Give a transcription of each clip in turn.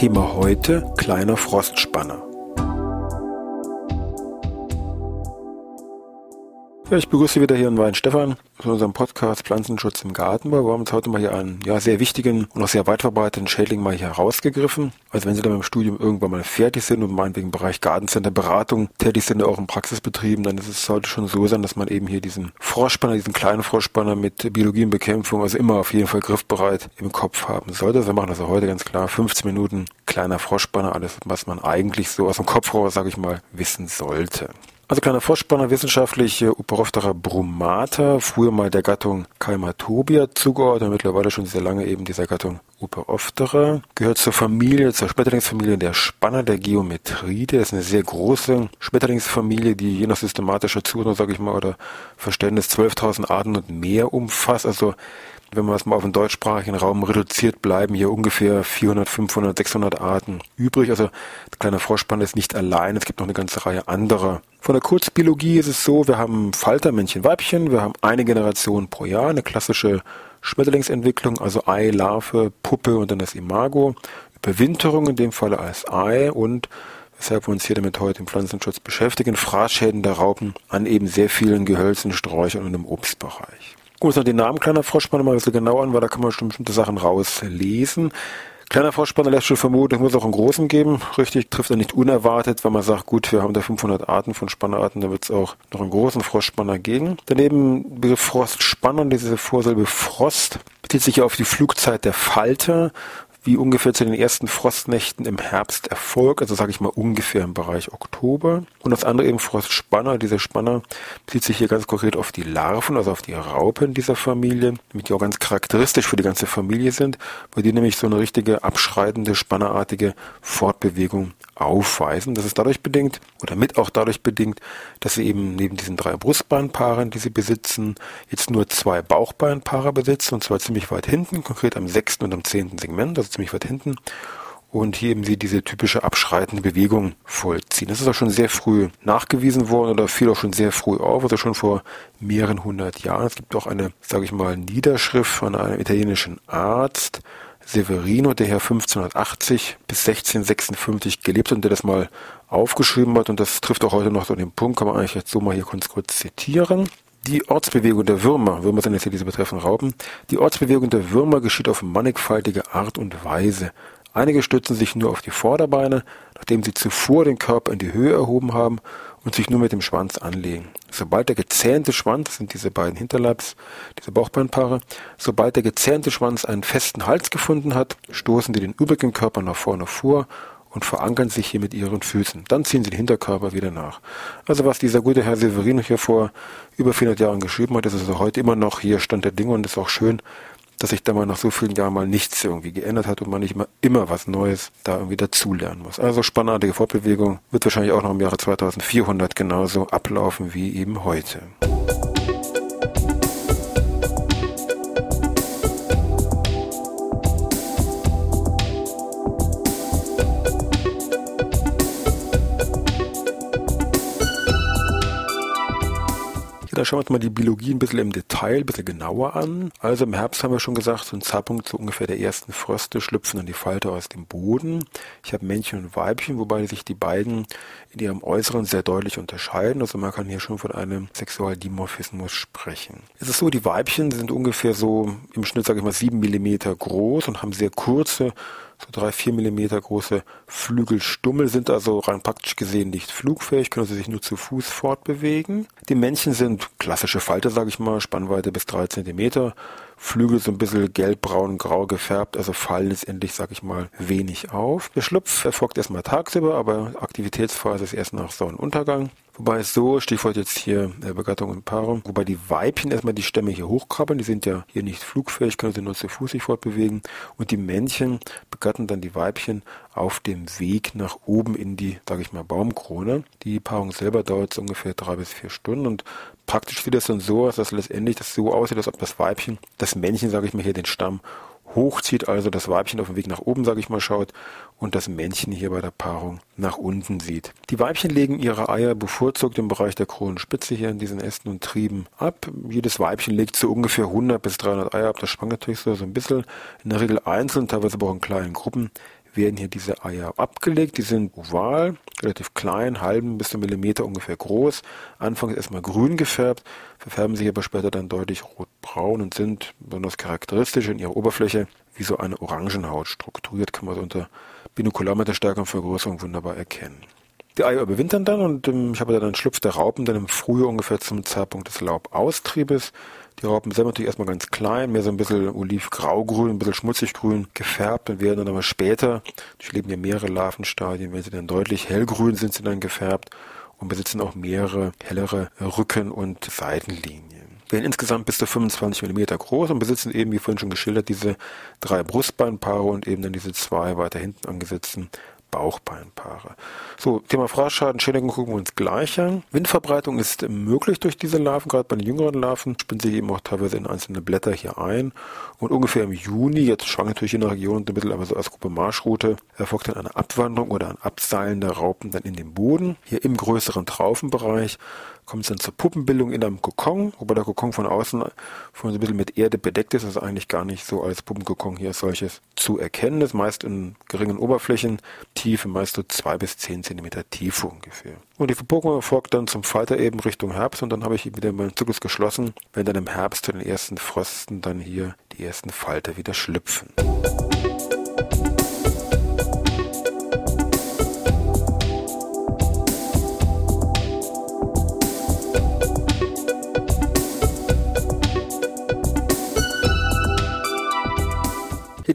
Thema heute kleiner Frostspanner. Ja, ich begrüße wieder hier in Weinstefan zu unserem Podcast Pflanzenschutz im Gartenbau. Wir haben uns heute mal hier einen ja, sehr wichtigen und auch sehr weit verbreiteten Schädling mal hier herausgegriffen. Also wenn Sie dann beim Studium irgendwann mal fertig sind und meinetwegen im Bereich Gartencenter Beratung tätig sind, auch in Praxisbetrieben, dann ist es sollte schon so sein, dass man eben hier diesen Frostspanner, diesen kleinen Frostspanner mit Biologie und Bekämpfung, also immer auf jeden Fall griffbereit im Kopf haben sollte. Also wir machen auch heute ganz klar. 15 Minuten kleiner Frostspanner, alles, was man eigentlich so aus dem Kopf raus, sage ich mal, wissen sollte. Also kleiner Vorspanner wissenschaftlich Uperophthera brumata, früher mal der Gattung Calmatobia zugeordnet, mittlerweile schon sehr lange eben dieser Gattung Uperophthera, gehört zur Familie, zur Schmetterlingsfamilie der Spanner der Geometride. Ist eine sehr große Schmetterlingsfamilie, die je nach systematischer Zuordnung, sage ich mal, oder Verständnis 12.000 Arten und mehr umfasst. Also wenn man es mal auf den deutschsprachigen Raum reduziert, bleiben hier ungefähr 400, 500, 600 Arten übrig. Also der kleine Froschspann ist nicht allein. Es gibt noch eine ganze Reihe anderer. Von der Kurzbiologie ist es so, wir haben Falter, Männchen, Weibchen. Wir haben eine Generation pro Jahr, eine klassische Schmetterlingsentwicklung, also Ei, Larve, Puppe und dann das Imago. Überwinterung in dem Falle als Ei und weshalb wir uns hier damit heute im Pflanzenschutz beschäftigen, Fraßschäden der Raupen an eben sehr vielen Gehölzen, Sträuchern und im Obstbereich. Gucken wir uns noch den Namen kleiner Froschspanner mal ein bisschen genau an, weil da kann man schon bestimmte Sachen rauslesen. Kleiner Froschspanner lässt schon vermuten, es muss auch einen großen geben. Richtig, trifft er nicht unerwartet, weil man sagt, gut, wir haben da 500 Arten von Spannerarten, da wird es auch noch einen großen Frostspanner geben. Daneben Begriff Frostspanner, diese Vorsilbe Frost, bezieht sich auf die Flugzeit der Falter wie ungefähr zu den ersten Frostnächten im Herbst erfolgt, also sage ich mal ungefähr im Bereich Oktober. Und das andere eben Frostspanner, dieser Spanner bezieht sich hier ganz konkret auf die Larven, also auf die Raupen dieser Familie, die auch ganz charakteristisch für die ganze Familie sind, weil die nämlich so eine richtige abschreitende, spannerartige Fortbewegung aufweisen. Das ist dadurch bedingt oder mit auch dadurch bedingt, dass sie eben neben diesen drei Brustbeinpaaren, die sie besitzen, jetzt nur zwei Bauchbeinpaare besitzen und zwar ziemlich weit hinten, konkret am sechsten und am zehnten Segment, also ziemlich weit hinten. Und hier eben sie diese typische abschreitende Bewegung vollziehen. Das ist auch schon sehr früh nachgewiesen worden oder fiel auch schon sehr früh auf, also schon vor mehreren hundert Jahren. Es gibt auch eine, sage ich mal, Niederschrift von einem italienischen Arzt, Severino, der hier 1580 bis 1656 gelebt hat und der das mal aufgeschrieben hat, und das trifft auch heute noch so den Punkt, kann man eigentlich jetzt so mal hier kurz, kurz zitieren. Die Ortsbewegung der Würmer, Würmer sind jetzt hier diese betreffenden Raupen, die Ortsbewegung der Würmer geschieht auf mannigfaltige Art und Weise. Einige stützen sich nur auf die Vorderbeine, nachdem sie zuvor den Körper in die Höhe erhoben haben und sich nur mit dem Schwanz anlegen. Sobald der gezähnte Schwanz, das sind diese beiden Hinterleibs, diese Bauchbeinpaare, sobald der gezähnte Schwanz einen festen Hals gefunden hat, stoßen sie den übrigen Körper nach vorne vor und verankern sich hier mit ihren Füßen. Dann ziehen sie den Hinterkörper wieder nach. Also was dieser gute Herr Severino hier vor über 400 Jahren geschrieben hat, ist also heute immer noch hier Stand der Dinge und ist auch schön, dass sich da mal nach so vielen Jahren mal nichts irgendwie geändert hat und man nicht immer, immer was Neues da irgendwie dazulernen muss. Also spannende Fortbewegung wird wahrscheinlich auch noch im Jahre 2400 genauso ablaufen wie eben heute. Da schauen wir uns mal die Biologie ein bisschen im Detail, ein bisschen genauer an. Also im Herbst haben wir schon gesagt, so ein Zeitpunkt so ungefähr der ersten Fröste schlüpfen dann die Falter aus dem Boden. Ich habe Männchen und Weibchen, wobei sich die beiden in ihrem Äußeren sehr deutlich unterscheiden. Also man kann hier schon von einem Sexualdimorphismus sprechen. Es ist so, die Weibchen sind ungefähr so im Schnitt, sage ich mal, sieben Millimeter groß und haben sehr kurze so drei, vier Millimeter große Flügelstummel sind also rein praktisch gesehen nicht flugfähig, können sie sich nur zu Fuß fortbewegen. Die Männchen sind klassische Falter, sage ich mal, Spannweite bis drei Zentimeter. Flügel so ein bisschen gelbbraun, grau gefärbt, also fallen letztendlich, sag ich mal, wenig auf. Der Schlupf erfolgt erstmal tagsüber, aber Aktivitätsphase ist erst nach Sonnenuntergang Wobei es so, Stichwort jetzt hier äh, Begattung und Paarung, wobei die Weibchen erstmal die Stämme hier hochkrabbeln, die sind ja hier nicht flugfähig, können sie nur zu Fuß sich fortbewegen. Und die Männchen begatten dann die Weibchen auf dem Weg nach oben in die, sage ich mal, Baumkrone. Die Paarung selber dauert so ungefähr drei bis vier Stunden. Und praktisch sieht das dann so aus, dass letztendlich das so aussieht, als ob das Weibchen, das Männchen, sage ich mal, hier den Stamm hochzieht, also das Weibchen auf dem Weg nach oben, sage ich mal, schaut und das Männchen hier bei der Paarung nach unten sieht. Die Weibchen legen ihre Eier bevorzugt im Bereich der Kronenspitze hier in diesen Ästen und Trieben ab. Jedes Weibchen legt so ungefähr 100 bis 300 Eier ab. Das schwankt natürlich so, so ein bisschen. In der Regel einzeln, teilweise aber auch in kleinen Gruppen werden hier diese Eier abgelegt. Die sind oval, relativ klein, halben bis zu Millimeter ungefähr groß. Anfangs erstmal grün gefärbt, verfärben sich aber später dann deutlich rotbraun und sind besonders charakteristisch in ihrer Oberfläche wie so eine Orangenhaut strukturiert, kann man so unter Binokularmeterstärke und Vergrößerung wunderbar erkennen. Die Eier überwintern dann und ähm, ich habe dann einen Schlupf der Raupen dann im Frühjahr ungefähr zum Zeitpunkt des Laubaustriebes. Die Raupen sind natürlich erstmal ganz klein, mehr so ein bisschen olivgraugrün, ein bisschen schmutziggrün gefärbt und werden dann aber später, durchleben ja mehrere Larvenstadien, wenn sie dann deutlich hellgrün sind, sie dann gefärbt und besitzen auch mehrere hellere Rücken- und Seitenlinien. Werden insgesamt bis zu 25 mm groß und besitzen eben, wie vorhin schon geschildert, diese drei Brustbeinpaare und eben dann diese zwei weiter hinten angesetzten Bauchbeinpaare. So, Thema Fraßschaden, Schädigung gucken wir uns gleich an. Windverbreitung ist möglich durch diese Larven, gerade bei den jüngeren Larven, spinnen sich eben auch teilweise in einzelne Blätter hier ein. Und ungefähr im Juni, jetzt schwankt natürlich in der Region ein bisschen, aber so als Gruppe Marschroute, erfolgt dann eine Abwanderung oder ein Abseilen der Raupen dann in den Boden, hier im größeren Traufenbereich kommt es dann zur Puppenbildung in einem Kokon, wobei der Kokon von außen von so ein bisschen mit Erde bedeckt ist, also eigentlich gar nicht so als Puppenkokon hier solches zu erkennen ist, meist in geringen Oberflächentiefe, meist so zwei bis zehn Zentimeter Tiefe ungefähr. Und die Verpuppung erfolgt dann zum Falter eben Richtung Herbst und dann habe ich wieder meinen Zyklus geschlossen, wenn dann im Herbst zu den ersten Frösten dann hier die ersten Falter wieder schlüpfen.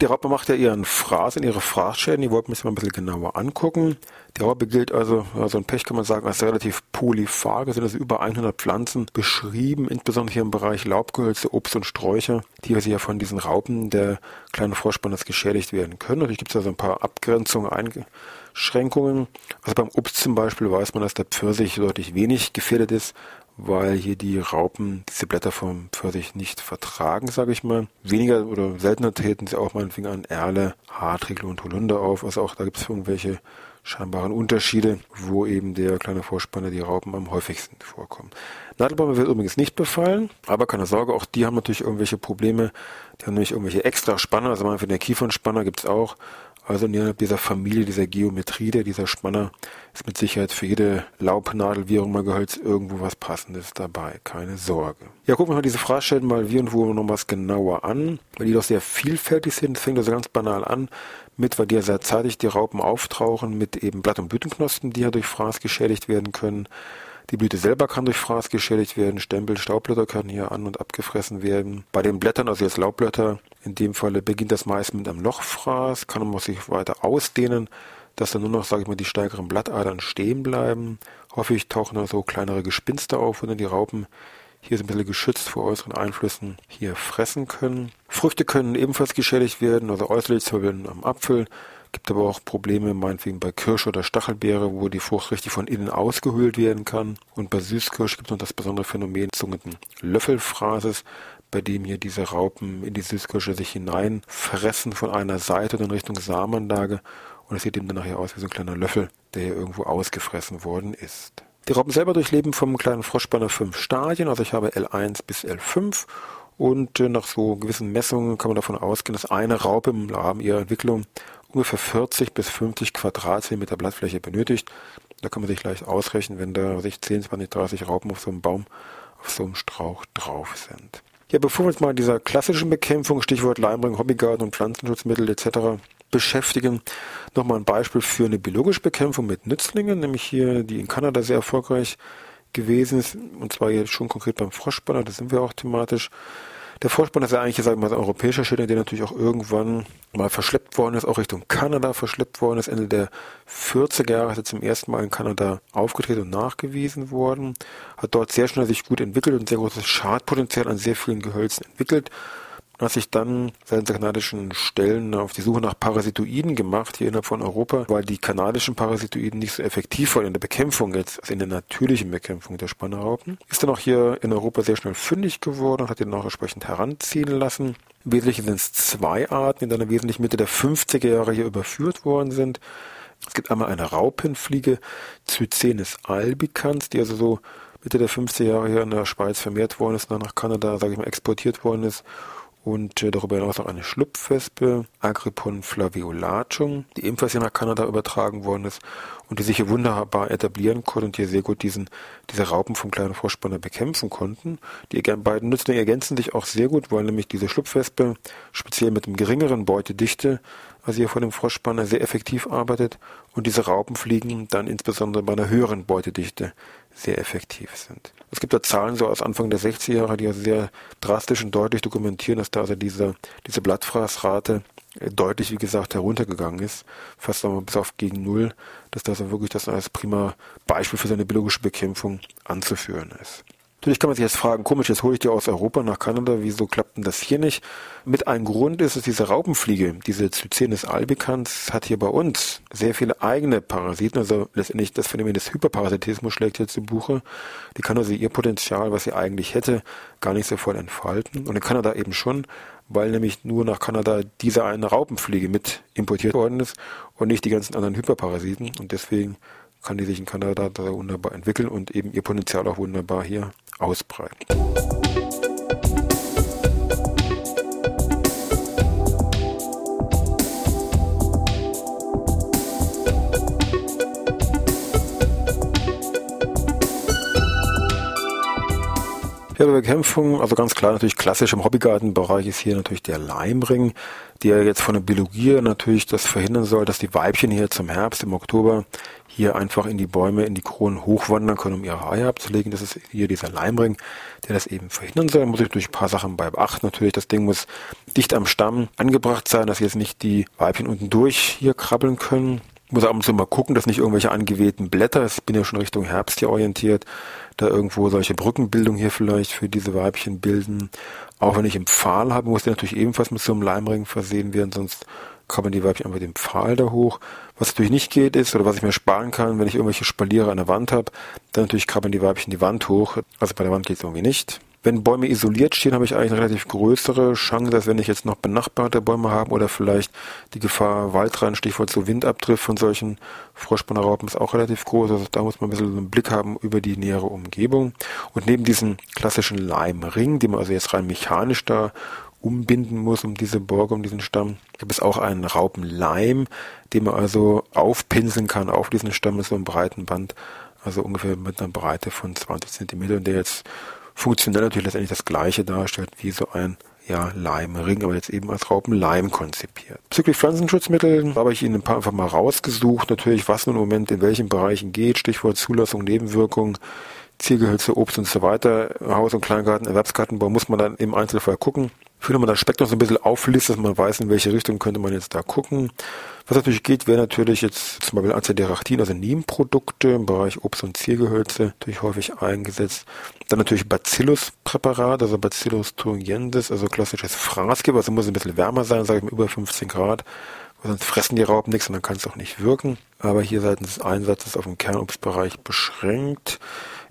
Die Raupe macht ja ihren Fraß in ihre Fraßschäden. Die wollten wir uns mal ein bisschen genauer angucken. Die Raupe gilt also, also ein Pech kann man sagen, als relativ polyphag. Es sind also über 100 Pflanzen beschrieben, insbesondere hier im Bereich Laubgehölze, Obst und Sträucher, die also ja von diesen Raupen der kleinen Froschspanners geschädigt werden können. Natürlich gibt es also ein paar Abgrenzungen, Einschränkungen. Also beim Obst zum Beispiel weiß man, dass der Pfirsich deutlich wenig gefährdet ist, weil hier die Raupen diese Blätter vom Pfirsich nicht vertragen, sage ich mal. Weniger oder seltener treten sie auch meinetwegen an Erle, Hartriegel und Holunder auf. Also auch da gibt es irgendwelche scheinbaren Unterschiede, wo eben der kleine Vorspanner, die Raupen am häufigsten vorkommen. Nadelbäume wird übrigens nicht befallen, aber keine Sorge, auch die haben natürlich irgendwelche Probleme. Die haben nämlich irgendwelche extra Spanner, also für den Kiefernspanner gibt es auch also innerhalb dieser Familie, dieser Geometrie, der dieser Spanner, ist mit Sicherheit für jede Laubnadel, wie auch immer Gehölz, irgendwo was Passendes dabei. Keine Sorge. Ja, gucken wir mal diese Fraßschäden mal wie und wo noch was genauer an, weil die doch sehr vielfältig sind. Das fängt also ganz banal an mit, weil die ja sehr zeitig die Raupen auftauchen, mit eben Blatt- und Blütenknospen, die ja durch Fraß geschädigt werden können. Die Blüte selber kann durch Fraß geschädigt werden, Stempel, Staubblätter können hier an- und abgefressen werden. Bei den Blättern, also jetzt Laubblätter, in dem Falle beginnt das meist mit einem Lochfraß, kann man sich weiter ausdehnen, dass dann nur noch, sage ich mal, die stärkeren Blattadern stehen bleiben. Häufig tauchen da so kleinere Gespinste auf, wo dann die Raupen hier so ein bisschen geschützt vor äußeren Einflüssen hier fressen können. Früchte können ebenfalls geschädigt werden, also äußerlich zum Beispiel am Apfel, Gibt aber auch Probleme, meinetwegen bei Kirsch oder Stachelbeere, wo die Frucht richtig von innen ausgehöhlt werden kann. Und bei Süßkirsch gibt es noch das besondere Phänomen des sogenannten Löffelfraßes, bei dem hier diese Raupen in die Süßkirsche sich hineinfressen von einer Seite in Richtung Samenlage. Und es sieht eben dann nachher aus wie so ein kleiner Löffel, der hier irgendwo ausgefressen worden ist. Die Raupen selber durchleben vom kleinen Froschspanner fünf Stadien, also ich habe L1 bis L5 und äh, nach so gewissen Messungen kann man davon ausgehen, dass eine Raupe im Rahmen ihrer Entwicklung ungefähr 40 bis 50 Quadratzentimeter Blattfläche benötigt. Da kann man sich leicht ausrechnen, wenn da sich 10, 20, 30 Raupen auf so einem Baum, auf so einem Strauch drauf sind. Ja, bevor wir uns mal dieser klassischen Bekämpfung, Stichwort Leimbring, Hobbygarten und Pflanzenschutzmittel etc. beschäftigen, nochmal ein Beispiel für eine biologische Bekämpfung mit Nützlingen, nämlich hier, die in Kanada sehr erfolgreich gewesen ist, und zwar jetzt schon konkret beim Froschspanner, da sind wir auch thematisch. Der Vorspann ist ja eigentlich, sagen wir mal, ein europäischer Schilder, der natürlich auch irgendwann mal verschleppt worden ist, auch Richtung Kanada verschleppt worden ist. Ende der 40er Jahre ist er zum ersten Mal in Kanada aufgetreten und nachgewiesen worden. Hat dort sehr schnell sich gut entwickelt und sehr großes Schadpotenzial an sehr vielen Gehölzen entwickelt hat sich dann seitens der kanadischen Stellen auf die Suche nach Parasitoiden gemacht hier innerhalb von Europa, weil die kanadischen Parasitoiden nicht so effektiv waren in der Bekämpfung jetzt, also in der natürlichen Bekämpfung der Spannerraupen. Ist dann auch hier in Europa sehr schnell fündig geworden und hat ihn auch entsprechend heranziehen lassen. Im Wesentlichen sind es zwei Arten, die dann im Wesentlichen Mitte der 50er Jahre hier überführt worden sind. Es gibt einmal eine Raupenfliege, Cycenis albicans, die also so Mitte der 50er Jahre hier in der Schweiz vermehrt worden ist, dann nach Kanada, sage ich mal, exportiert worden ist und äh, darüber hinaus noch eine Schlupfwespe, Agrippon flaviolatum, die ebenfalls hier nach Kanada übertragen worden ist und die sich hier wunderbar etablieren konnte und hier sehr gut diesen, diese Raupen vom kleinen Froschspanner bekämpfen konnten. Die beiden Nützlinge ergänzen sich auch sehr gut, weil nämlich diese Schlupfwespe speziell mit dem geringeren Beutedichte, also hier von dem Froschspanner, sehr effektiv arbeitet und diese Raupenfliegen dann insbesondere bei einer höheren Beutedichte sehr effektiv sind. Es gibt da Zahlen so aus Anfang der 60er Jahre, die ja sehr drastisch und deutlich dokumentieren, dass da also diese, diese Blattfraßrate äh, deutlich, wie gesagt, heruntergegangen ist, fast einmal bis auf gegen Null, dass das also wirklich das als prima Beispiel für seine biologische Bekämpfung anzuführen ist. Natürlich kann man sich jetzt fragen, komisch, jetzt hole ich die aus Europa nach Kanada, wieso klappt denn das hier nicht? Mit einem Grund ist es diese Raupenfliege, diese Cycenis albicans, hat hier bei uns sehr viele eigene Parasiten, also letztendlich das Phänomen des Hyperparasitismus schlägt hier zu Buche. Die kann also ihr Potenzial, was sie eigentlich hätte, gar nicht so voll entfalten. Und in Kanada eben schon, weil nämlich nur nach Kanada diese eine Raupenfliege mit importiert worden ist und nicht die ganzen anderen Hyperparasiten. Und deswegen kann die sich in Kanada da wunderbar entwickeln und eben ihr Potenzial auch wunderbar hier ausbreiten. Ja, bei Bekämpfung, also ganz klar natürlich klassisch im Hobbygartenbereich ist hier natürlich der Leimring, der jetzt von der Biologie natürlich das verhindern soll, dass die Weibchen hier zum Herbst, im Oktober, hier einfach in die Bäume, in die Kronen hochwandern können, um ihre Eier abzulegen. Das ist hier dieser Leimring, der das eben verhindern soll. Da muss ich durch ein paar Sachen bei beachten. Natürlich, das Ding muss dicht am Stamm angebracht sein, dass jetzt nicht die Weibchen unten durch hier krabbeln können muss ab und zu mal gucken, dass nicht irgendwelche angewehten Blätter, ich bin ja schon Richtung Herbst hier orientiert, da irgendwo solche Brückenbildungen hier vielleicht für diese Weibchen bilden. Auch wenn ich einen Pfahl habe, muss der natürlich ebenfalls mit so einem Leimring versehen werden, sonst kommen die Weibchen einfach den Pfahl da hoch. Was natürlich nicht geht ist, oder was ich mir sparen kann, wenn ich irgendwelche Spaliere an der Wand habe, dann natürlich krabbeln die Weibchen die Wand hoch. Also bei der Wand geht es irgendwie nicht. Wenn Bäume isoliert stehen, habe ich eigentlich eine relativ größere Chance, als wenn ich jetzt noch benachbarte Bäume habe oder vielleicht die Gefahr Waldrand, Stichwort so Windabdrift von solchen Froschspannerraupen ist auch relativ groß. Also da muss man ein bisschen einen Blick haben über die nähere Umgebung. Und neben diesem klassischen Leimring, den man also jetzt rein mechanisch da umbinden muss um diese Borke, um diesen Stamm, gibt es auch einen Raupenleim, den man also aufpinseln kann auf diesen Stamm mit so einem breiten Band, also ungefähr mit einer Breite von 20 Zentimeter, der jetzt funktionell natürlich letztendlich das gleiche darstellt wie so ein ja, Leimring, aber jetzt eben als Raupenleim konzipiert. Bezüglich Pflanzenschutzmittel habe ich Ihnen ein paar einfach mal rausgesucht. Natürlich, was nun im Moment in welchen Bereichen geht, Stichwort Zulassung, Nebenwirkungen, Ziergehölze, Obst und so weiter, Haus- und Kleingarten, Erwerbsgartenbau, muss man dann im Einzelfall gucken. Ich will man das Spektrum so ein bisschen auflistet, dass man weiß, in welche Richtung könnte man jetzt da gucken. Was natürlich geht, wäre natürlich jetzt zum Beispiel Azadirachtin, also Nebenprodukte im Bereich Obst- und Ziergehölze, natürlich häufig eingesetzt. Dann natürlich Bacillus-Präparat, also Bacillus thuringiensis, also klassisches Fraßgift, also muss ein bisschen wärmer sein, sage ich mal über 15 Grad, weil sonst fressen die Raupen nichts und dann kann es auch nicht wirken. Aber hier seitens des Einsatzes auf den Kernobstbereich beschränkt.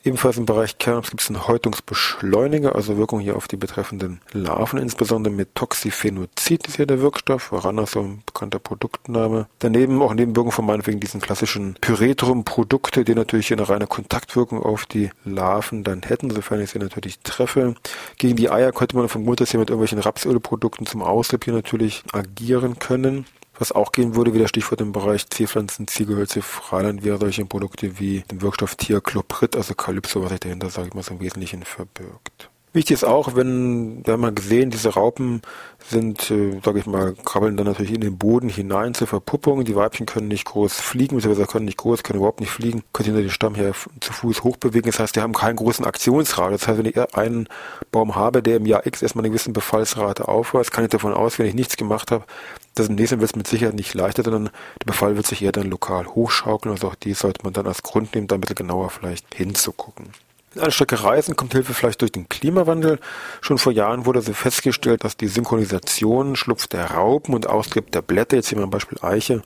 Ebenfalls im Bereich Kernobst gibt es einen Häutungsbeschleuniger, also Wirkung hier auf die betreffenden Larven, insbesondere mit Toxiphenozid ist hier der Wirkstoff, Varana so ein bekannter Produktname. Daneben auch Nebenwirkungen von meinetwegen diesen klassischen Pyretrum-Produkte, die natürlich eine reine Kontaktwirkung auf die Larven dann hätten, sofern ich sie natürlich treffe. Gegen die Eier könnte man vermuten, dass hier mit irgendwelchen Rapsölprodukten zum Austrieb hier natürlich agieren können. Was auch gehen würde, wieder Stichwort im Bereich Zierpflanzen, Ziergehölze, Freiland, wäre solche Produkte wie den Wirkstoff Thiacloprid, also Calypso, was sich dahinter, sage ich mal, so im Wesentlichen verbirgt. Wichtig ist auch, wenn, wir haben mal gesehen, diese Raupen sind, äh, sage ich mal, krabbeln dann natürlich in den Boden hinein zur Verpuppung. Die Weibchen können nicht groß fliegen, beziehungsweise können nicht groß, können überhaupt nicht fliegen, können hinter den Stamm her zu Fuß hochbewegen. Das heißt, die haben keinen großen Aktionsradius. Das heißt, wenn ich einen Baum habe, der im Jahr X erstmal eine gewisse Befallsrate aufweist, kann ich davon aus, wenn ich nichts gemacht habe, dass im nächsten wird es mit Sicherheit nicht leichter, sondern der Befall wird sich eher dann lokal hochschaukeln. Also auch die sollte man dann als Grund nehmen, da ein bisschen genauer vielleicht hinzugucken. Eine Strecke Reisen kommt Hilfe vielleicht durch den Klimawandel. Schon vor Jahren wurde so festgestellt, dass die Synchronisation Schlupf der Raupen und Austrieb der Blätter, jetzt hier mal ein Beispiel Eiche,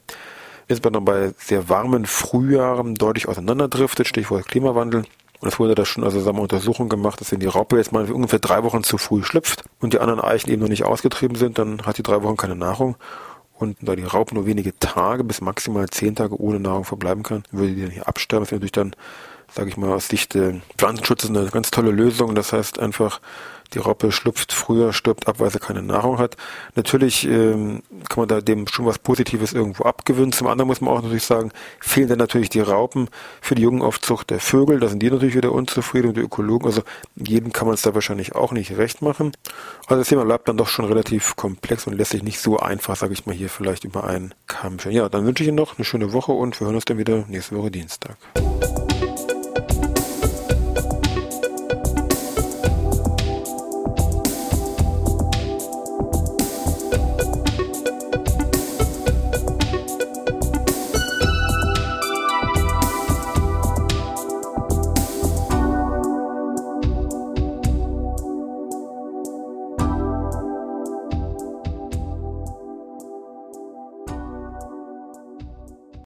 insbesondere bei sehr warmen Frühjahren deutlich auseinanderdriftet, Stichwort Klimawandel. Und es wurde da schon also sagen wir, Untersuchungen gemacht, dass wenn die Raupe jetzt mal ungefähr drei Wochen zu früh schlüpft und die anderen Eichen eben noch nicht ausgetrieben sind, dann hat die drei Wochen keine Nahrung. Und da die Raupe nur wenige Tage bis maximal zehn Tage ohne Nahrung verbleiben kann, würde die dann hier absterben. Das wäre natürlich dann sage ich mal, aus Sicht äh, Pflanzenschutzes eine ganz tolle Lösung. Das heißt einfach, die Raupe schlüpft früher, stirbt ab, weil sie keine Nahrung hat. Natürlich ähm, kann man da dem schon was Positives irgendwo abgewinnen. Zum anderen muss man auch natürlich sagen, fehlen dann natürlich die Raupen für die Jungenaufzucht der Vögel. Da sind die natürlich wieder unzufrieden und die Ökologen. Also jedem kann man es da wahrscheinlich auch nicht recht machen. Also das Thema bleibt dann doch schon relativ komplex und lässt sich nicht so einfach, sage ich mal, hier vielleicht über einen Kamm. Ja, dann wünsche ich Ihnen noch eine schöne Woche und wir hören uns dann wieder nächste Woche Dienstag.